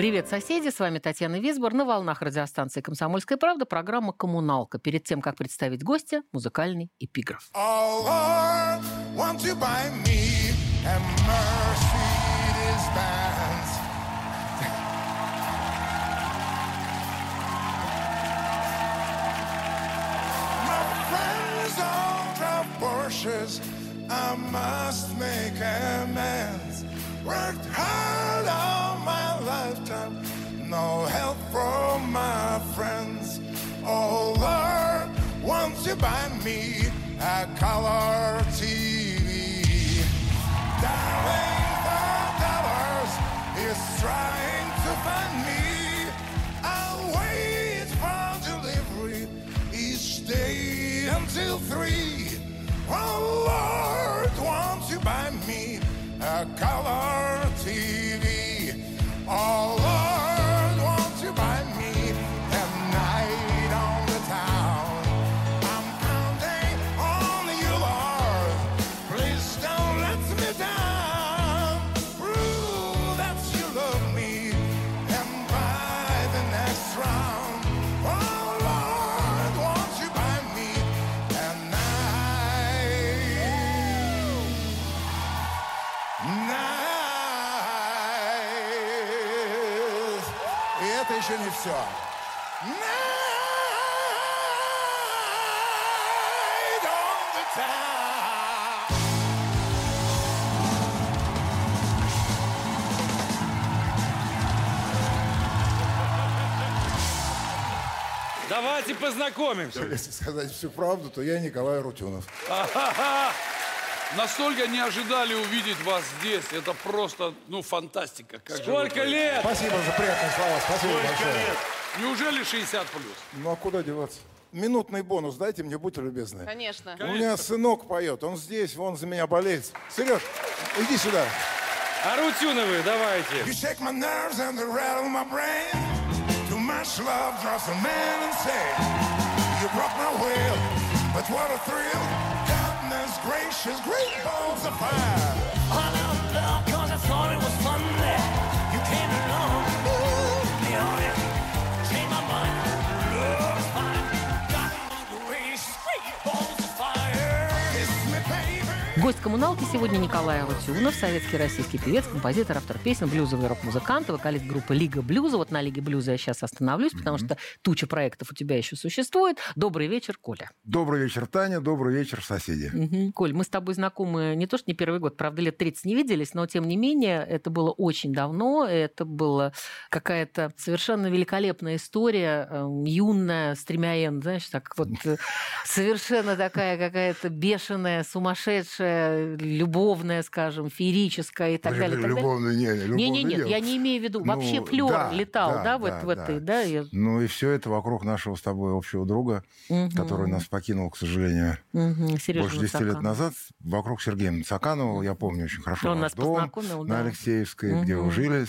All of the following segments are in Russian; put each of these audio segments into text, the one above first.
Привет, соседи! С вами Татьяна Висбор на волнах радиостанции «Комсомольская правда» программа «Коммуналка». Перед тем, как представить гостя, музыкальный эпиграф. I must make amends. Worked hard all. No help from my friends. Oh Lord, won't you buy me a color TV? Darling, the dollars is trying to find me. I'll wait for delivery each day until three. Oh Lord, won't you buy me a color TV? Давайте познакомимся. Если сказать всю правду, то я Николай Рутюнов. Настолько не ожидали увидеть вас здесь. Это просто, ну, фантастика. Как Сколько лет? Спасибо за приятные слова. Спасибо большое. Неужели 60 плюс? Ну а куда деваться? Минутный бонус дайте мне, будьте любезны. Конечно. У меня сынок поет, он здесь, он за меня болеет. Сереж, иди сюда. Арутюновы, давайте. You shake my nerves and rattle my brain. Much love draws a man insane. You broke my will, but what a thrill. Goodness gracious, great balls of fire. Гость коммуналки сегодня Николай Арутюнов, советский российский певец, композитор, автор песен, блюзовый рок-музыкант, вокалист группы «Лига блюза». Вот на «Лиге блюза» я сейчас остановлюсь, потому что туча проектов у тебя еще существует. Добрый вечер, Коля. Добрый вечер, Таня. Добрый вечер, соседи. Мгм. Коль, мы с тобой знакомы не то, что не первый год, правда, лет 30 не виделись, но тем не менее, это было очень давно, это была какая-то совершенно великолепная история, э, юная, с тремя «н», знаешь, так вот э, совершенно такая какая-то бешеная, сумасшедшая, любовная, скажем, феерическая и так так далее. Любовный, не, любовный Не, не, нет, я не имею в виду. Ну, Вообще флер да, летал, да, да, вот да, в этой, да? я- Ну и все это вокруг нашего с тобой общего друга, который нас покинул, к сожалению, Сережа больше 10 лет назад. Вокруг Сергея Нацаканова, я помню очень хорошо Он нас дом познакомил, да. на Алексеевской, где Мгм. вы жили,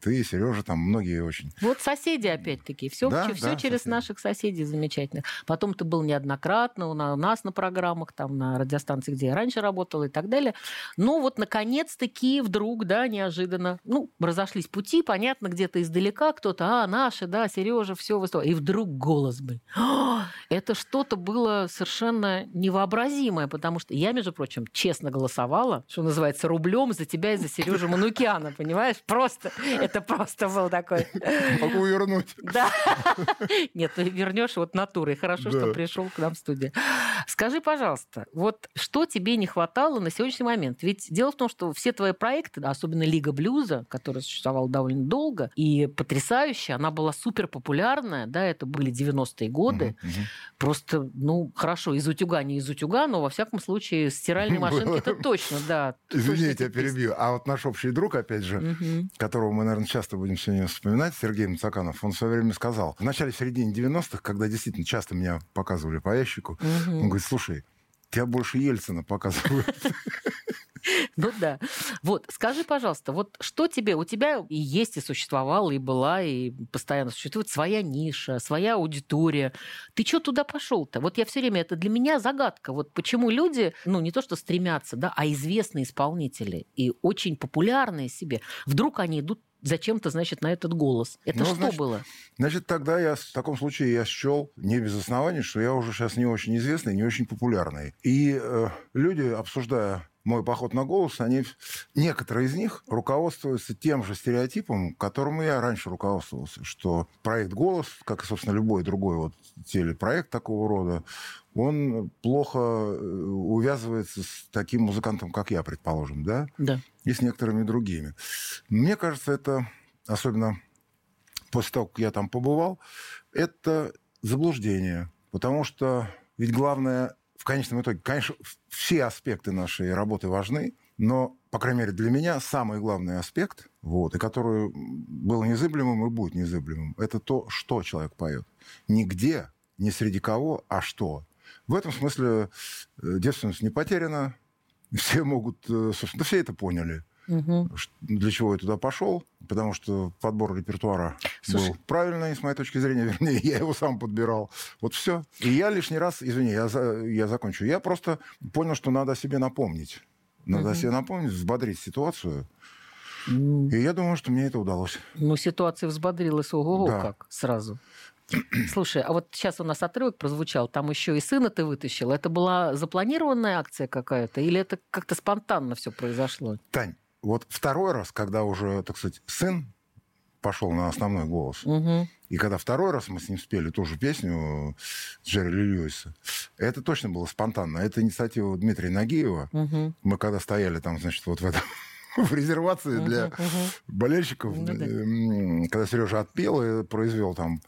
ты, Сережа, там многие очень. Вот соседи опять-таки. Все, Да, все да, через соседи. наших соседей замечательных. Потом ты был неоднократно у нас на программах, там на радиостанции, где я раньше работала и так далее. Но вот наконец-таки вдруг, да, неожиданно, ну, разошлись пути, понятно, где-то издалека кто-то, а, наши, да, Сережа, все выступает. И вдруг голос, блин. А, Это что-то было совершенно невообразимое, потому что я, между прочим, честно голосовала, что называется, рублем за тебя и за Сережу Манукяна, понимаешь? Просто, это просто был такой... Могу вернуть. Да. Нет, ты вернешь вот натурой. Хорошо, Да. что пришел к нам в студию. Скажи, пожалуйста, вот что тебе не хватало на сегодняшний момент. Ведь дело в том, что все твои проекты, особенно Лига блюза, которая существовала довольно долго и потрясающая, она была супер популярная, да, это были 90-е годы. Мгм. Просто, ну, хорошо, из утюга не из утюга, но во всяком случае стиральной машинки это точно, да. Извини, я тебя перебью. А вот наш общий друг, опять же, которого мы, наверное, часто будем сегодня вспоминать, Сергей Мацаканов, он в свое время сказал, в начале, середине 90-х, когда действительно часто меня показывали по ящику, он говорит, слушай, тебя больше Ельцина показывают. Ну да. Вот, скажи, пожалуйста, вот что тебе, у тебя и есть, и существовала, и была, и постоянно существует своя ниша, своя аудитория. Ты что туда пошел-то? Вот я все время, это для меня загадка. Вот почему люди, ну не то что стремятся, да, а известные исполнители и очень популярные себе, вдруг они идут зачем-то, значит, на этот голос. Это Ну, что значит, было? Значит, тогда я в таком случае я счел не без оснований, что я уже сейчас не очень известный, не очень популярный. И э, люди, обсуждая мой поход на голос, они, некоторые из них руководствуются тем же стереотипом, которым я раньше руководствовался, что проект «Голос», как и, собственно, любой другой вот телепроект такого рода, он плохо э, увязывается с таким музыкантом, как я, предположим, да? Да. и с некоторыми другими. Мне кажется, это, особенно после того, как я там побывал, это заблуждение. Потому что ведь главное, в конечном итоге, конечно, все аспекты нашей работы важны, но, по крайней мере, для меня самый главный аспект, вот, и который был незыблемым и будет незыблемым, это то, что человек поет. Не где, не среди кого, а что. В этом смысле э, девственность не потеряна, все могут, э, собственно, все это поняли. Ш- Для чего я туда пошел? Потому что подбор репертуара Слушай- был правильный, с моей точки зрения, вернее, я его сам подбирал. Вот все. И я лишний раз, извини, я, за- я закончу. Я просто понял, что надо о себе напомнить. Надо о себе напомнить, взбодрить ситуацию. И я думаю, что мне это удалось. Ну, ситуация взбодрилась, ого, Да. как сразу. Слушай, а вот сейчас у нас отрывок прозвучал, там еще и сына ты вытащил. Это была запланированная акция какая-то или это как-то спонтанно все произошло? Тань, вот второй раз, когда уже, так сказать, сын пошел на основной голос, Мгм. И когда второй раз мы с ним спели ту же песню Джерри Ли Льюиса, это точно было спонтанно. Это инициатива Дмитрия Нагиева. Мгм. Мы когда стояли там, значит, вот в этом в резервации для болельщиков, Ну да. м, когда Сережа отпел и произвел там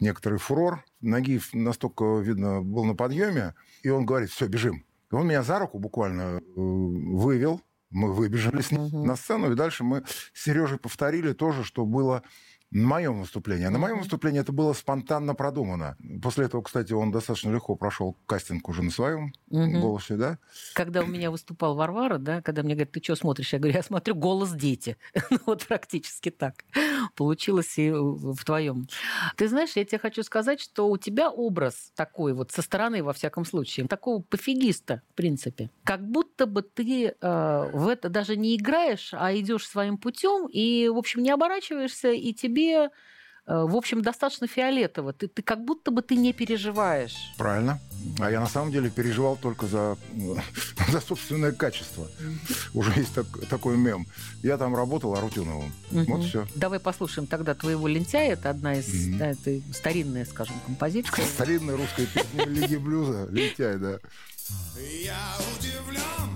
некоторый фурор, Нагиев настолько, видно, был на подъеме, и он говорит, все, бежим. И он меня за руку буквально э, вывел, мы выбежали с ним на сцену, и дальше мы с Сережей повторили то же, что было на моем выступлении. А на моем выступлении это было спонтанно продумано. После этого, кстати, он достаточно легко прошел кастинг уже на своем Мгм. голосе, да? Когда у меня выступал Варвара, да, когда мне говорят, ты что смотришь? Я говорю, я смотрю «Голос дети». Ну, вот практически так. Получилось и в твоем. Ты знаешь, я тебе хочу сказать, что у тебя образ такой вот со стороны, во всяком случае, такого пофигиста, в принципе. Как будто бы ты э, в это даже не играешь, а идешь своим путем и, в общем, не оборачиваешься, и тебе, э, в общем, достаточно фиолетово. Ты, ты как будто бы ты не переживаешь. Правильно. А я на самом деле переживал только за, за собственное качество. Уже есть так- такой мем. Я там работал Арутюновым. Вот все. Давай послушаем тогда твоего лентяя. Это одна из да, это старинная, скажем, композиция. Старинная русская песня Лиги блюза. Лентяй, да. Я удивлен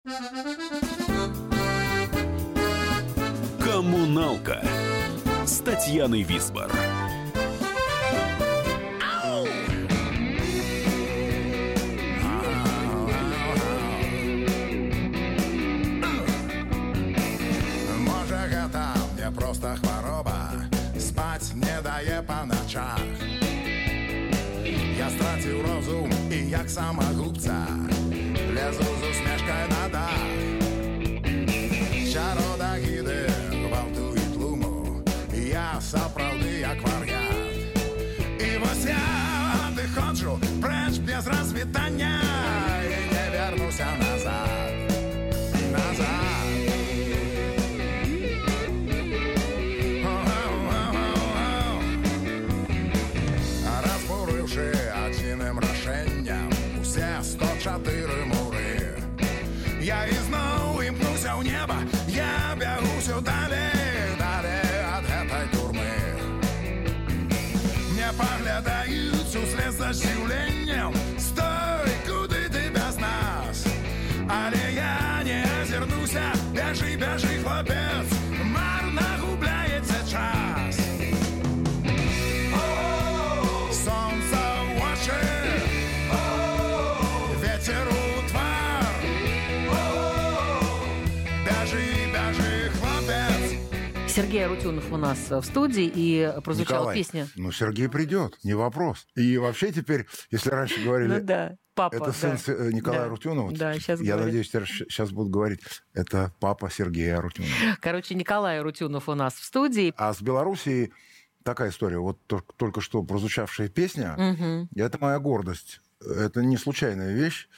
«Коммуналка» с Татьяной Висбор. Може, гэта мне просто хвароба Спаць не дае па ночах Я страціў розум і як самагубца Лезу з усмешкай сапраўды як вар'ят І вось я адыходжу прэч без развітання Мне поглядаюць услед за здзіўленнем, стой, куды ты без нас? Але я не азірнуся, бяжы, бяжы, хлопец, Сергей Арутюнов у нас в студии, и прозвучала Николай, песня. Ну, Сергей придет, не вопрос. И вообще теперь, если раньше говорили... Ну да, папа. Это да. сын С- э, Николая Да. Арутюнова. Да, сейчас Я говорят. надеюсь, сейчас будут говорить, это папа Сергея Арутюнова. Короче, Николай Арутюнов у нас в студии. А с Белоруссией такая история. Вот то- только что прозвучавшая песня, Мгм. это моя гордость. Это не случайная вещь.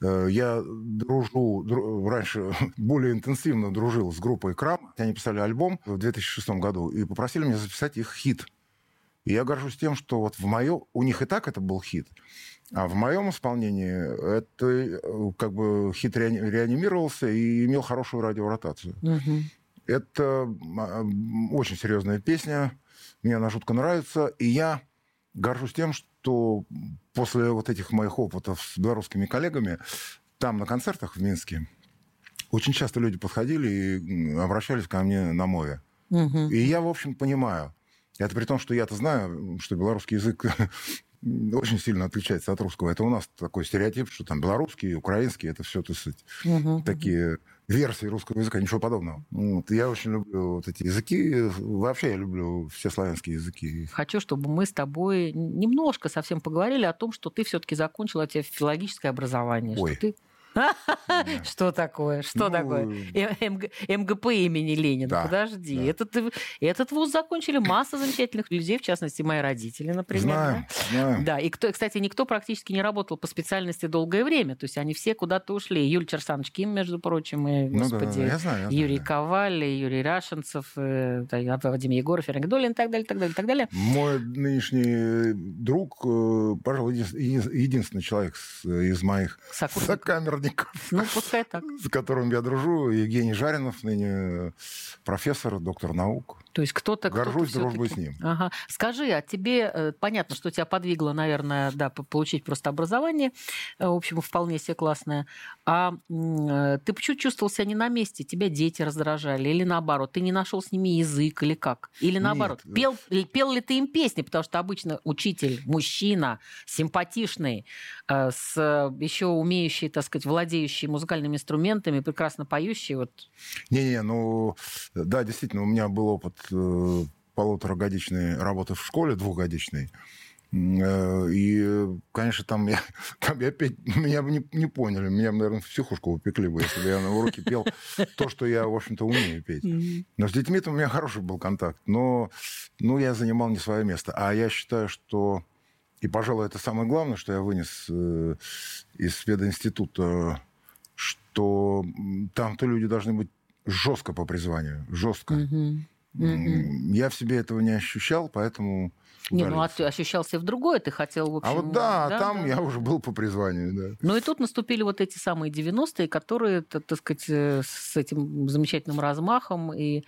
Э, Я дружу, дру- раньше более интенсивно дружил с группой Крам. Они писали альбом в 2006 году и попросили меня записать их хит. И я горжусь тем, что вот в мое... У них и так это был хит. А в моем исполнении это э, как бы хит реани- реанимировался и имел хорошую радиоротацию. Мгм. Это м, очень серьезная песня. Мне она жутко нравится. И я горжусь тем, что после вот этих моих опытов с белорусскими коллегами, там на концертах в Минске, очень часто люди подходили и обращались ко мне на мове. Мгм. И я, в общем, понимаю. Это при том, что я-то знаю, что белорусский язык очень сильно отличается от русского. Это у нас такой стереотип, что там белорусский, украинский, это все, так сказать, Мгм. такие версии русского языка, ничего подобного. Вот. Я очень люблю вот эти языки. Вообще я люблю все славянские языки. Хочу, чтобы мы с тобой немножко совсем поговорили о том, что ты все-таки закончила у тебя филологическое образование. Ой. Что, ты... что такое? Что Ну, такое? Э, МГ- МГП имени Ленина. Подожди. Этот, вуз закончили масса замечательных людей, в частности, мои родители, например. Да? и, кстати, никто практически не работал по специальности долгое время. То есть они все куда-то ушли. Юль Черсанович Ким, между прочим, и, Ну господи, Юрий. Коваль, Юрий Рашенцев, э, Вадим Егоров, Ференг Долин и так далее, так далее, так далее. Мой нынешний друг, э, пожалуй, един- един- единственный человек из моих Сокурсников. сокамерников, Ну, пускай так. с которым я дружу, Евгений Жаринов, ныне профессор, доктор наук. То есть кто-то... Горжусь всё-таки- дружбой с ним. Ага. Скажи, а тебе э, понятно, что тебя подвигло, наверное, да, по- получить просто образование, э, в общем, вполне себе классное. А э, ты почему чувствовал себя не на месте? Тебя дети раздражали? Или наоборот, ты не нашел с ними язык или как? Или наоборот, Нет. пел, пел ли ты им песни? Потому что обычно учитель, мужчина, симпатичный, с еще умеющий, так сказать, владеющий музыкальными инструментами, прекрасно поющий, вот Не-не, ну, да, действительно, у меня был опыт полуторагодичной работы в школе, двухгодичной. Э, И, конечно, там я, там я петь, меня бы не, не поняли. Меня, наверное, в психушку упекли бы, если бы я на уроке пел то, что я, в общем-то, умею петь. Но с детьми-то у меня хороший был контакт. Но ну, я занимал не свое место. А я считаю, что... И, пожалуй, это самое главное, что я вынес э, из пединститута что там-то люди должны быть жестко по призванию, жестко. Мгм. М, Я в себе этого не ощущал, поэтому Не, ну а удалился. ты ощущался в другое, ты хотел, в общем... А вот да, да, там да, я уже был по призванию, да. Ну и тут наступили вот эти самые 90-е, которые, так сказать, э, с этим замечательным размахом и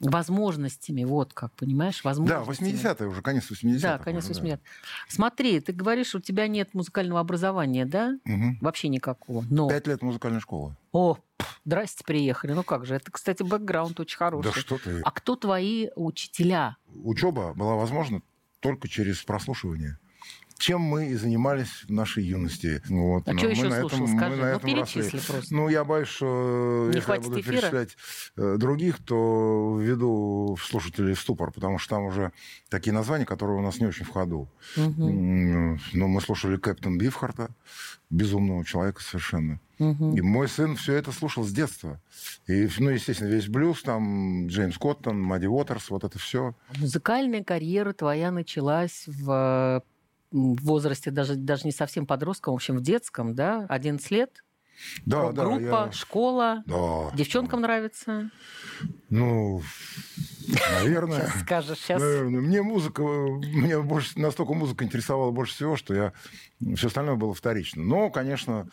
возможностями, вот как, понимаешь, Да, возможностями. 80-е уже, конец 80-х. Да, конец уже, 80 Смотри, ты говоришь, у тебя нет музыкального образования, да? Мгм. Вообще никакого. Но... Пять лет музыкальной школы. О, здрасте, приехали. Ну как же, это, кстати, бэкграунд очень хороший. Да что ты. А кто твои учителя? Учеба была возможна только через прослушивание. Чем мы и занимались в нашей юности. Вот. А Но мы ещё на слушал? этом- мы Скажи. на Ну, этом росли. перечисли просто. Ну, я боюсь, что Не если я буду эфира? перечислять э, других, то введу слушателей в ступор, потому что там уже такие названия, которые у нас не очень в ходу. М, Ну, мы слушали Кэптен Бифхарта, безумного человека совершенно. мгм. И мой сын все это слушал с детства. И, ну, естественно, весь блюз, там, Джеймс Коттон, Мадди Уотерс, вот это все. Музыкальная карьера твоя началась в м, в возрасте даже, даже не совсем подростком, в общем, в детском, да? 11 лет? Да, да, Группа, я- школа. Да. Девчонкам нравится? Ну, наверное. Сейчас скажешь, сейчас. Наверное. Мне музыка, мне больше, настолько музыка интересовала больше всего, что я все остальное было вторично. Но, конечно,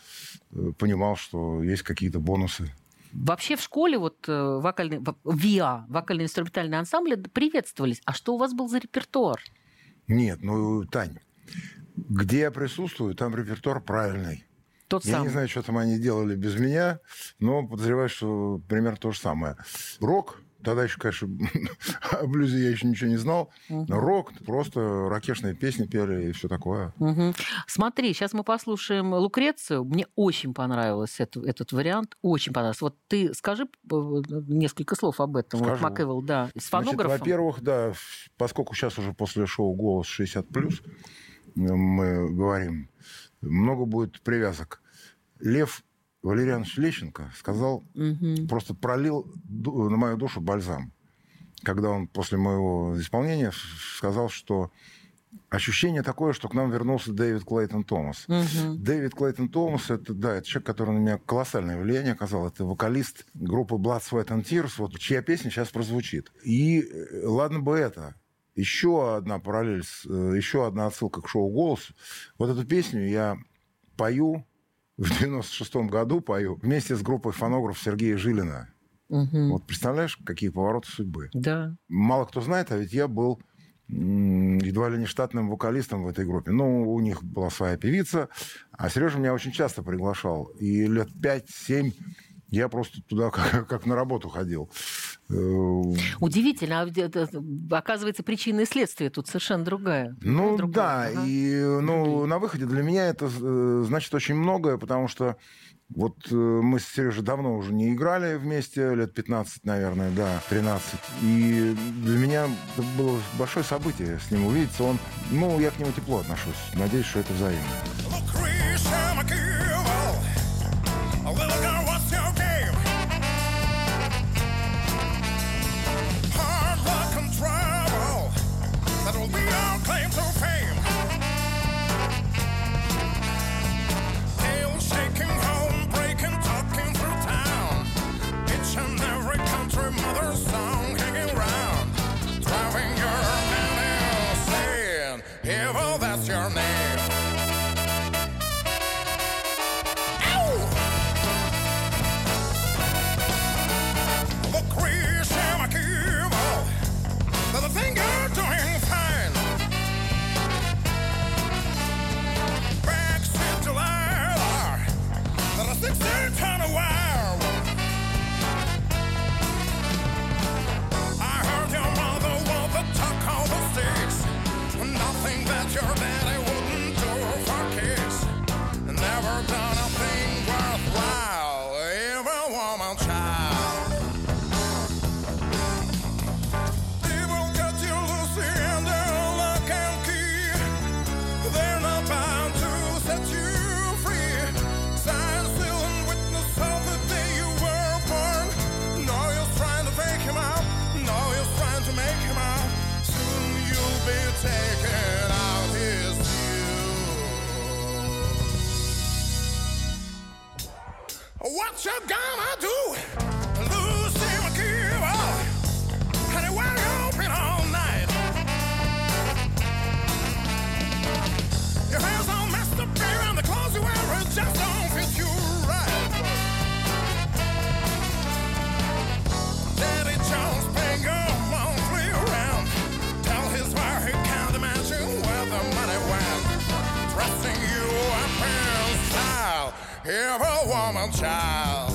э, понимал, что есть какие-то бонусы. Вообще в школе вот э, вокальный, ВИА, вокально-инструментальные ансамбли приветствовались. А что у вас был за репертуар? Нет, ну, Тань, где я присутствую, там репертуар правильный. Тот Я самый. не знаю, что там они делали без меня, но подозреваю, что примерно то же самое. Рок, тогда еще, конечно, о блюзе я еще ничего не знал. Мгм. Рок, просто ракешные песни пели и все такое. Мгм. Смотри, сейчас мы послушаем Лукрецию. Мне очень понравился это- этот вариант. Очень понравился. Вот ты скажи э, несколько слов об этом. Вот Скажу. Макэвелл, да. С Значит, фонографом. во-первых, да, поскольку сейчас уже после шоу «Голос 60+,» мы говорим, много будет привязок. Лев Валерьянович Лещенко сказал, Мгм. просто пролил на мою душу бальзам. Когда он после моего исполнения сказал, что ощущение такое, что к нам вернулся Дэвид Клейтон Томас. Мгм. Дэвид Клейтон Томас, это, да, это человек, который на меня колоссальное влияние оказал. Это вокалист группы Blood, Sweat and Tears, вот, чья песня сейчас прозвучит. И э, ладно бы это. Еще одна параллель, э, еще одна отсылка к шоу «Голос». Вот эту песню я пою в 96 году, пою вместе с группой фонограф Сергея Жилина. Мгм. Вот представляешь, какие повороты судьбы. Да. Мало кто знает, а ведь я был едва ли не штатным вокалистом в этой группе. Ну, у них была своя певица, а Сережа меня очень часто приглашал. И лет 5-7 я просто туда как, как на работу ходил. Э, Удивительно. А оказывается, причина и следствие тут совершенно другая. Ну Другое. да, Ага. и ну, на выходе для меня это э, значит очень многое, потому что вот э, мы с Сережей давно уже не играли вместе, лет 15, наверное, да, 13. И для меня это было большое событие с ним увидеться. Он, ну, я к нему тепло отношусь. Надеюсь, что это взаимно. Every woman child.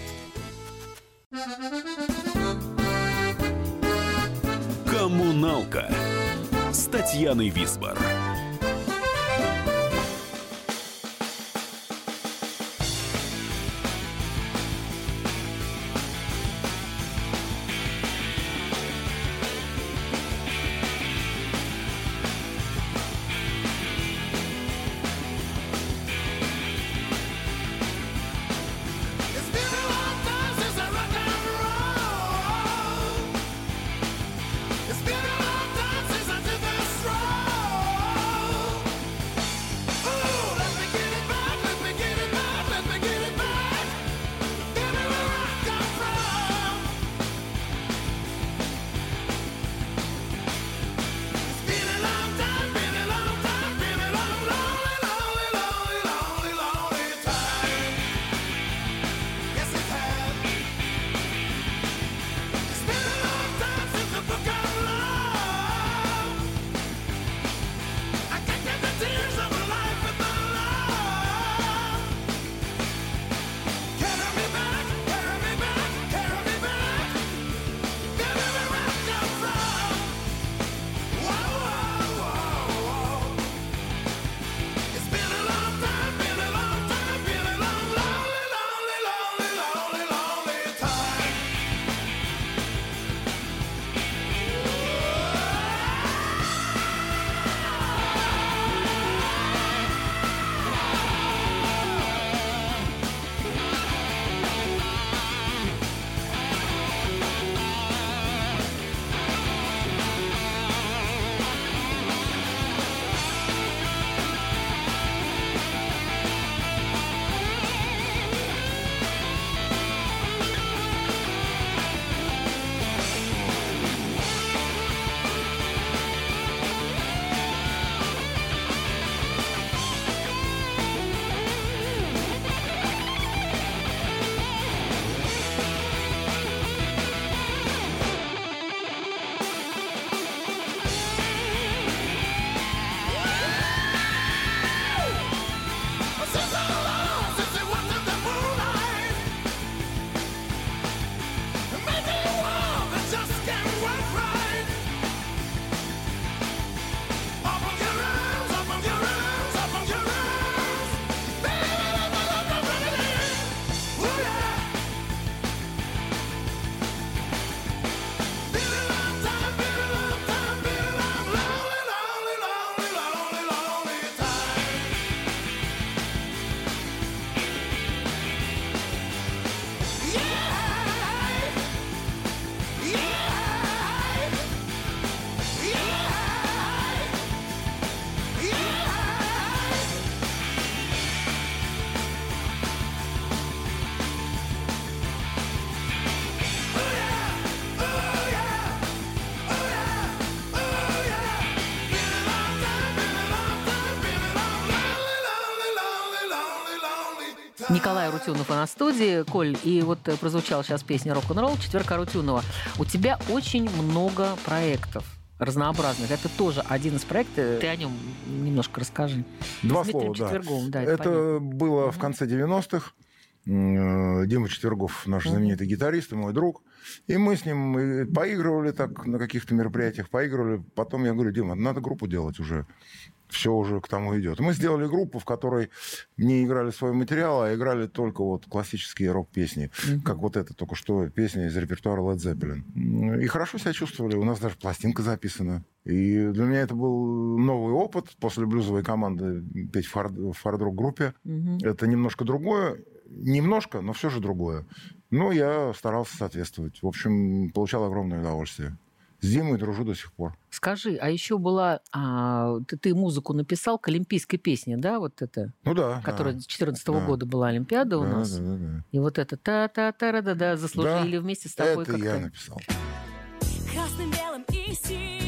Коммуналка с Татьяной Висбор. Николай Рутюнов и на студии. Коль, и вот э, прозвучала сейчас песня «Рок-н-ролл» четверка Рутюнова. У тебя очень много проектов разнообразных. Это тоже один из проектов. Ты о нем немножко расскажи. Два С слова, да. Да, это это понятно. было в конце 90-х. Э, Дима Четвергов, наш знаменитый гитарист и мой друг. И мы с ним поигрывали так на каких-то мероприятиях, поигрывали. Потом я говорю, Дима, надо группу делать уже. Все уже к тому идет. Мы сделали группу, в которой не играли свой материал, а играли только вот классические рок-песни. Как вот это только что песня из репертуара Led Zeppelin. И хорошо себя чувствовали. У нас даже пластинка записана. И для меня это был новый опыт после блюзовой команды петь в хард- в хард-рок-группе. Это немножко другое. Немножко, но все же другое. Но я старался соответствовать. В общем, получал огромное удовольствие. С Димой дружу до сих пор. Скажи, а еще была... а, ты, ты музыку написал к олимпийской песне, да, вот это? Ну да. Которая да. 2014 Да. года была Олимпиада у Да, нас. да, да, да. И вот это та та та да да заслужили Да, вместе с тобой Это как-то. я написал. Красным, белым и синим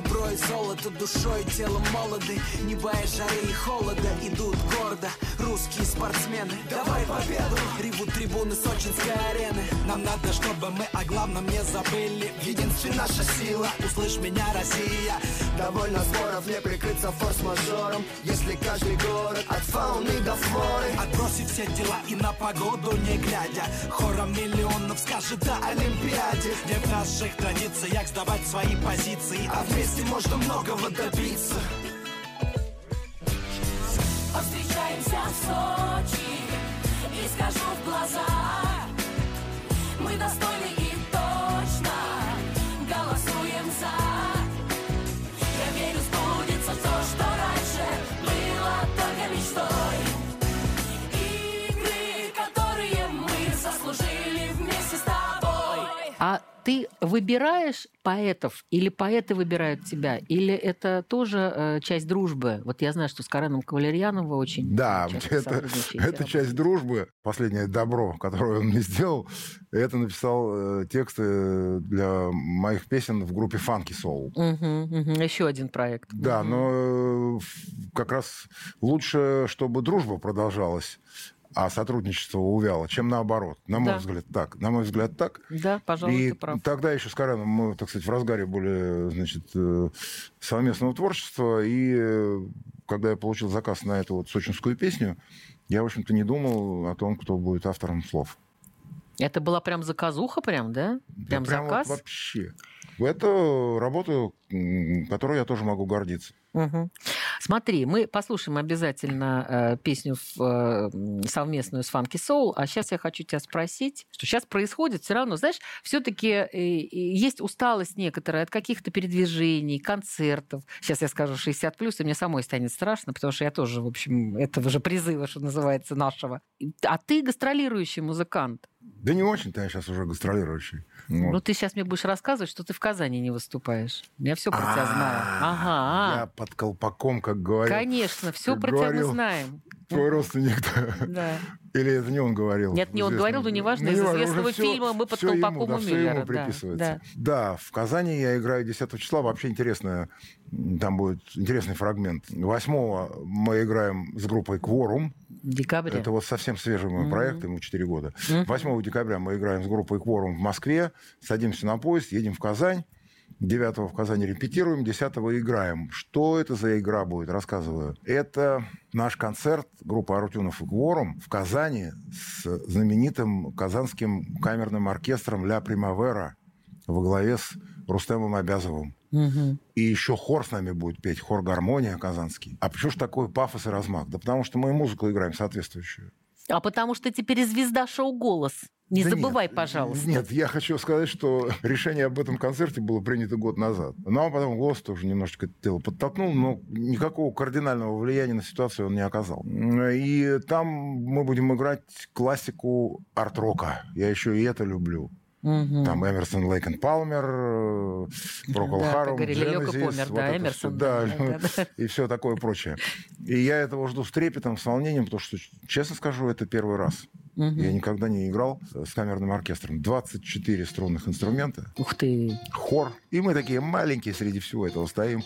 за и золото Душой и телом молоды Не боясь жары и холода Идут гордо. Русские спортсмены Давай победу! Ревут трибуны сочинской арены. Нам надо, чтобы мы о главном не забыли. В единстве наша сила, услышь меня, Россия. Довольно споров, не прикрыться форс-мажором. Если каждый город от фауны до флоры. Отбросить все дела и на погоду не глядя. Хором миллионов скажет да Олимпиаде. Не в наших традициях сдавать свои позиции. А вместе можно многого добиться. Повстречаемся в Сочи И скажу в глаза. Мы достойны ты выбираешь поэтов или поэты выбирают тебя? Или это тоже э, часть дружбы? Вот я знаю, что с Кареном Кавалерьяном вы очень Да, это, это часть дружбы. Последнее добро, которое он мне сделал, это написал э, тексты для моих песен в группе Funky Soul. Еще один проект. Да, но э, как раз лучше, чтобы дружба продолжалась, а сотрудничество увяло, чем наоборот. На мой Да. взгляд, так. На мой взгляд, так. Да, пожалуй, И ты прав. тогда еще с Кареном мы, так сказать, в разгаре были, значит, э, совместного творчества. И э, когда я получил заказ на эту вот сочинскую песню, я, в общем-то, не думал о том, кто будет автором слов. Это была прям заказуха прям, да? Прям Да прям вот заказ? вообще. Это работа, которой я тоже могу гордиться. Смотри, мы послушаем обязательно э, песню э, совместную с Funky Soul, а сейчас я хочу тебя спросить, что сейчас происходит все равно, знаешь, все-таки есть усталость некоторая от каких-то передвижений, концертов. Сейчас я скажу 60 плюс, и мне самой станет страшно, потому что я тоже, в общем, этого же призыва, что называется, нашего. А ты гастролирующий музыкант. Да не очень-то я сейчас уже гастролирующий. Вот. Ну, ты сейчас мне будешь рассказывать, что ты в Казани не выступаешь. Я все про тебя знаю. Ага. Я под колпаком, как говорил. Конечно, все про тебя мы знаем. Твой родственник. Да. Или это не он говорил? Нет, не он говорил, но неважно, Ну, из известного фильма «Мы под колпаком у Миллера», да. Да, в Казани я играю 10 числа. Вообще интересно, там будет интересный фрагмент. 8 мы играем с группой «Кворум». В декабре. Это вот совсем свежий мой Мгм. проект, ему 4 года. Мгм. 8 декабря мы играем с группой «Кворум» в Москве, садимся на поезд, едем в Казань. 9 в Казани репетируем, 10 играем. Что это за игра будет, рассказываю. Это наш концерт группы Арутюнов и Кворум в Казани с знаменитым казанским камерным оркестром «Ля Примавера» во главе с Рустемом Обязовым. И еще хор с нами будет петь, хор «Гармония» казанский. А почему же такой пафос и размах? Да потому что мы музыку играем соответствующую. А потому что теперь звезда шоу «Голос». Не Да забывай, нет, пожалуйста. Нет, я хочу сказать, что решение об этом концерте было принято год назад. Ну, а потом голос тоже немножечко это дело подтолкнул, но никакого кардинального влияния на ситуацию он не оказал. И там мы будем играть классику арт-рока. Я еще и это люблю. Мгм. Там Эмерсон, Лейкен Палмер, э, Прокол Да, Харум, помер, вот да, это Эмерсон, да, да, да, да. и все такое прочее. И я этого жду с трепетом, с волнением, потому что, честно скажу, это первый раз. Мгм. Я никогда не играл с камерным оркестром. 24 струнных инструмента. Ух ты. Хор. И мы такие маленькие среди всего этого стоим.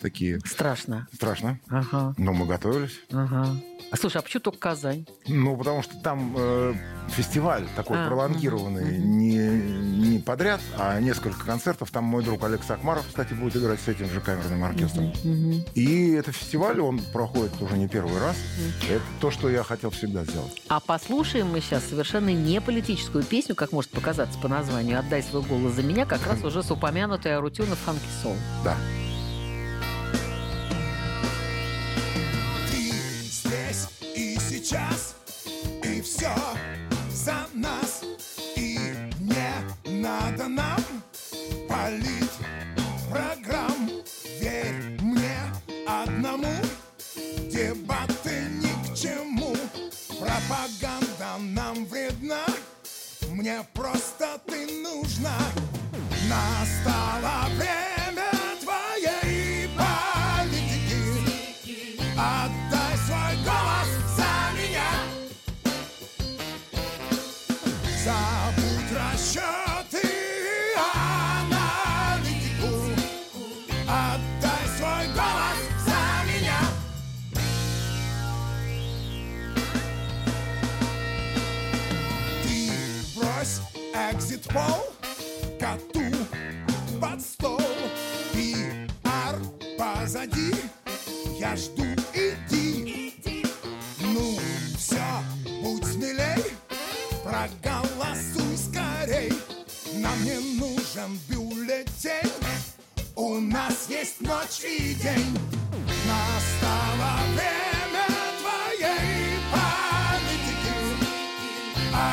Такие... Страшно. Страшно. Ага. Но мы готовились. Ага. А слушай, а почему только Казань? Ну, потому что там э, фестиваль такой А, пролонгированный, не, не подряд, а несколько концертов. Там мой друг Алекс Акмаров, кстати, будет играть с этим же камерным оркестром. Мгм. И это фестиваль, он проходит уже не первый раз. Это то, что я хотел всегда сделать. А послушаем мы сейчас совершенно не политическую песню, как может показаться по названию «Отдай свой голос за меня», как раз уже с упомянутой Арутюна Фанки Сол. Да.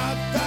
Отдай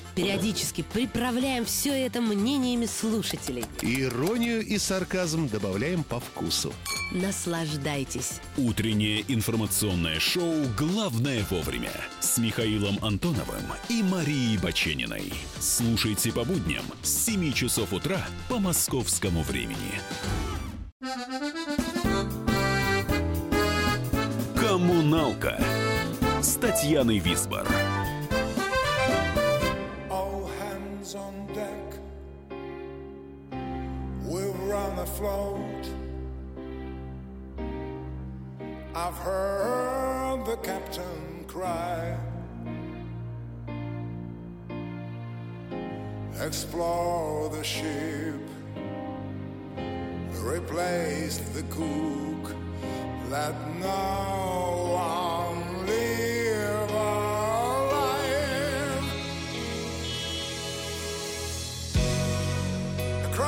Периодически приправляем все это мнениями слушателей. Иронию и сарказм добавляем по вкусу. Наслаждайтесь. Утреннее информационное шоу «Главное вовремя» с Михаилом Антоновым и Марией Бачениной. Слушайте по будням с 7 часов утра по московскому времени. «Коммуналка» с Татьяной Висбор. Run afloat. I've heard the captain cry. Explore the ship. Replace the cook. Let no one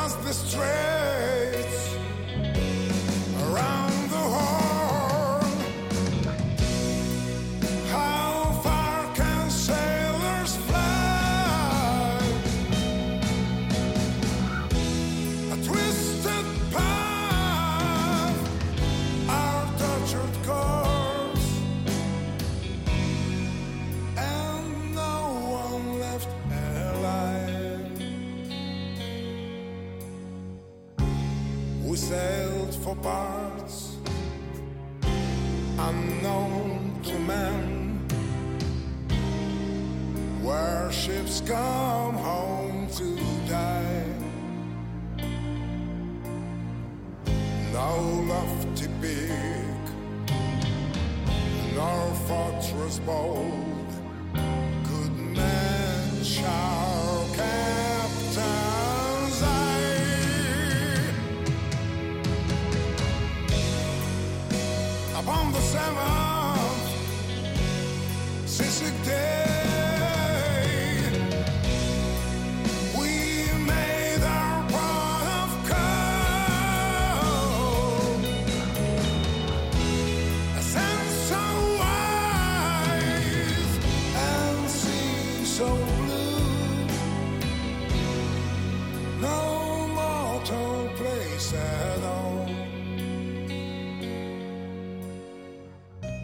lost the strength.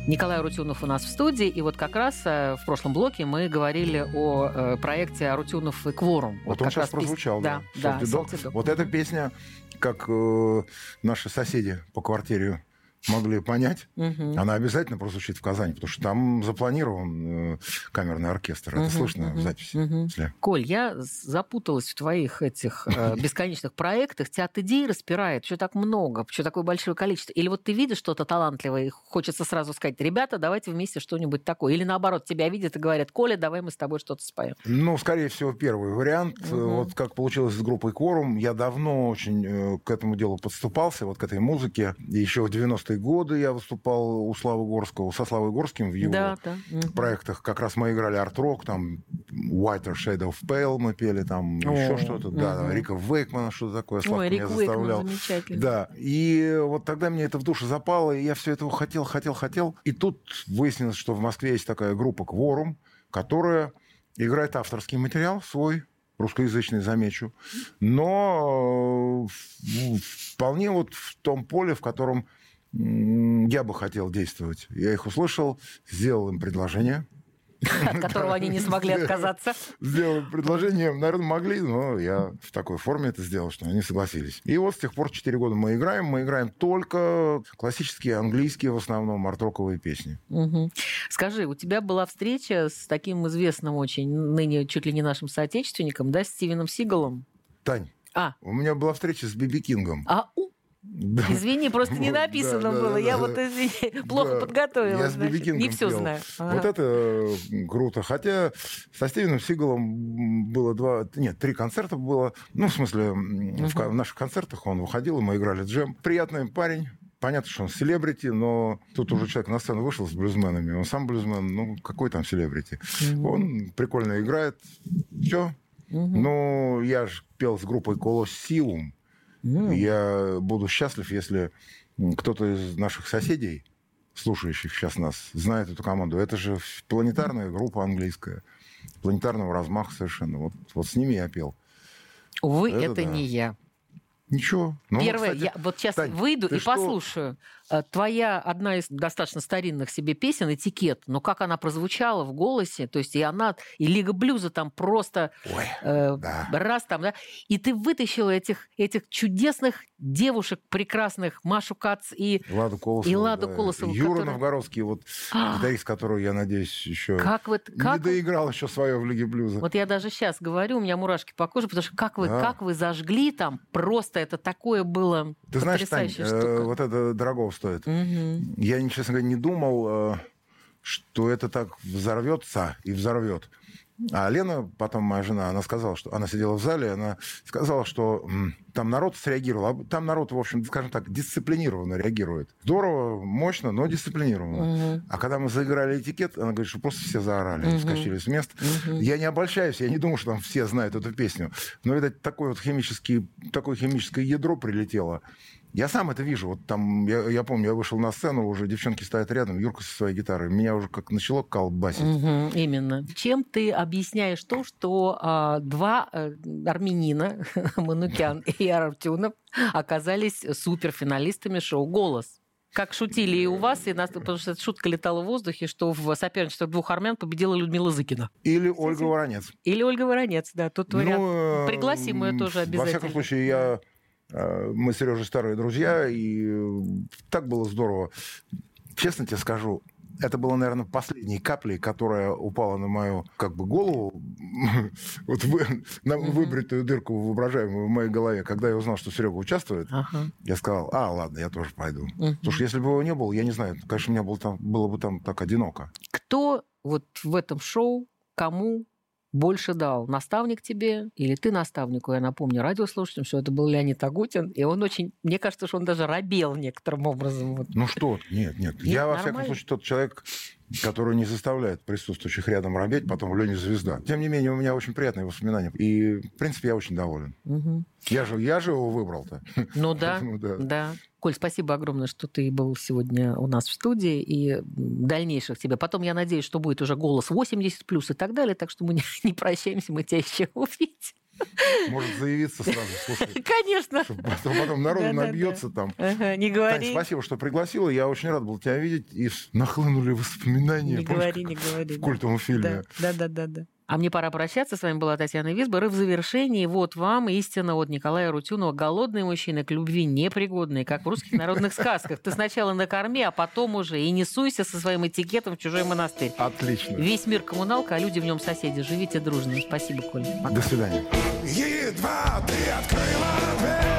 Николай Арутюнов у нас в студии, и вот как раз э, в прошлом блоке мы говорили о э, проекте Арутюнов и Кворум. Вот он как сейчас раз пес- прозвучал, да. Да, да, «Salty Dog». «Salty Dog». Вот эта песня, как э, наши соседи по квартире могли понять, Мгм. она обязательно прозвучит в Казани, потому что там запланирован э, камерный оркестр. Это Мгм, слышно в мгм, записи. если- Коль, я запуталась в твоих этих э, бесконечных проектах. Тебя от идей распирает, что так много, что такое большое количество. Или вот ты видишь что-то талантливое, и хочется сразу сказать, ребята, давайте вместе что-нибудь такое. Или наоборот, тебя видят и говорят, Коля, давай мы с тобой что-то споем. Ну, скорее всего, первый вариант. Э, Вот как получилось с группой Кворум, я давно очень э, к этому делу подступался, вот к этой музыке. Еще в 90-е годы я выступал у Славы Горского, со Славой Горским в его Да, да. Проектах. Как раз мы играли арт-рок, там Whiter Shade of Pale мы пели, там О, еще что-то. Да, мгм. Рика Вейкмана, что-то такое. Славка Ой, Рик меня заставлял. замечательный. Да, и вот тогда мне это в душу запало, и я все этого хотел, хотел, хотел. И тут выяснилось, что в Москве есть такая группа «Кворум», которая играет авторский материал свой, русскоязычный, замечу, но э, вполне вот в том поле, в котором я бы хотел действовать. Я их услышал, сделал им предложение. От которого они не смогли отказаться. Сделал им предложение, наверное, могли, но я в такой форме это сделал, что они согласились. И вот с тех пор 4 года мы играем. Мы играем только классические английские, в основном, арт-роковые песни. Скажи, у тебя была встреча с таким известным очень, ныне чуть ли не нашим соотечественником, да, Стивеном Сигалом? Тань, А. у меня была встреча с Биби Кингом. А, у, Да. Извини, просто не Вот, написано да, было. да, Я вот, извини, плохо подготовилась. Я значит. Не все пел. знаю. Вот Ага. это м, круто. Хотя со Стивеном Сигалом было два... Нет, три концерта было. Ну, в смысле, м, в, наших концертах он выходил, и мы играли джем. Приятный парень. Понятно, что он селебрити, но тут уже человек на сцену вышел с блюзменами. Он сам блюзмен, ну, какой там селебрити? Он прикольно играет. Все. Ну, я же пел с группой Колоссиум. Я буду счастлив, если кто-то из наших соседей, слушающих сейчас нас, знает эту команду. Это же планетарная группа английская. планетарного размаха совершенно. Вот, вот с ними я пел. Увы, Это это, да. не я. Ничего. Ну, Первое, кстати, я вот сейчас Тань, выйду и что? послушаю. Э, Твоя одна из достаточно старинных себе песен «Этикет», но как она прозвучала в голосе, то есть и она, и Лига Блюза там просто э, раз там, да, и ты вытащила этих, этих чудесных девушек прекрасных, Машу Кац и, Ладу Колосову. и Ладу да. Колосову, Юра которая- Новгородский, вот гитарист, которого я надеюсь еще Как вы- не как- доиграл еще свое в Лиге Блюза. Вот я даже сейчас говорю, у меня мурашки по коже, потому что как вы, Да. как вы зажгли там, просто это такое было Ты знаешь, Тань, э, штука. вот это дорого стоит. Мгм. Я, честно говоря, не думал, э, что это так взорвется и взорвет. А Лена, потом моя жена, она сказала, что она сидела в зале, она сказала, что там народ среагировал. А там народ, в общем, скажем так, дисциплинированно реагирует. Здорово, мощно, но дисциплинированно. Мгм. А когда мы заиграли этикет, она говорит, что просто все заорали, Мгм. вскочили с мест. Мгм. Я не обольщаюсь, я не думаю, что там все знают эту песню. Но, видать, такое вот химический, такое химическое ядро прилетело. Я сам это вижу. Вот там, я, я помню, я вышел на сцену, уже девчонки стоят рядом, Юрка со своей гитарой. Меня уже как начало колбасить. Мгм, именно. Чем ты объясняешь то, что а, два э, армянина, Манукян и Артюнов, оказались суперфиналистами шоу «Голос»? Как шутили и у вас, и нас, потому что эта шутка летала в воздухе, что в соперничестве двух армян победила Людмила Зыкина. Или Ольга Воронец. Или Ольга Воронец, да, тут вариант. Ну, э, Пригласим ее тоже Во обязательно. всяком случае, я, э, мы с Сережей старые друзья, и э, так было здорово. Честно тебе скажу, это было, наверное, последней каплей, которая упала на мою как бы голову, вот вы- на выбритую дырку воображаемую в моей голове. Когда я узнал, что Серега участвует, Ага. я сказал, а, ладно, я тоже пойду. Мгм. Потому что если бы его не было, я не знаю, конечно, мне было, там, было бы там так одиноко. Кто вот в этом шоу кому больше дал? Наставник тебе или ты наставнику? Я напомню радиослушателям, что это был Леонид Агутин, и он очень, мне кажется, что он даже робел некоторым образом. Ну что, нет, нет. Нет, я, во всяком нормально. случае, тот человек, который не заставляет присутствующих рядом робеть, потом в Лене звезда. Тем не менее, у меня очень приятные воспоминания. И, в принципе, я очень доволен. Мгм. Я же, я же его выбрал-то. Ну да, Поэтому да. да. Коль, спасибо огромное, что ты был сегодня у нас в студии, и дальнейших тебе. Потом, я надеюсь, что будет уже голос 80 плюс и так далее, так что мы не, не прощаемся, мы тебя еще увидим. Может заявиться сразу, слушай. Конечно. Потом, потом народу Да-да-да. набьется там. Ага, не Тань, говори. спасибо, что пригласила. Я очень рад был тебя видеть. И нахлынули воспоминания. Не Помнишь, говори, не говори. в культовом фильме. Да, да, да, да. А мне пора прощаться. С вами была Татьяна Висбор. И в завершении вот вам истина от Николая Рутюнова. Голодные мужчины к любви непригодные, как в русских народных сказках. Ты сначала накорми, а потом уже и не суйся со своим этикетом в чужой монастырь. Отлично. Весь мир коммуналка, а люди в нем соседи. Живите дружно. Спасибо, Коля. До свидания. Едва ты открыла дверь,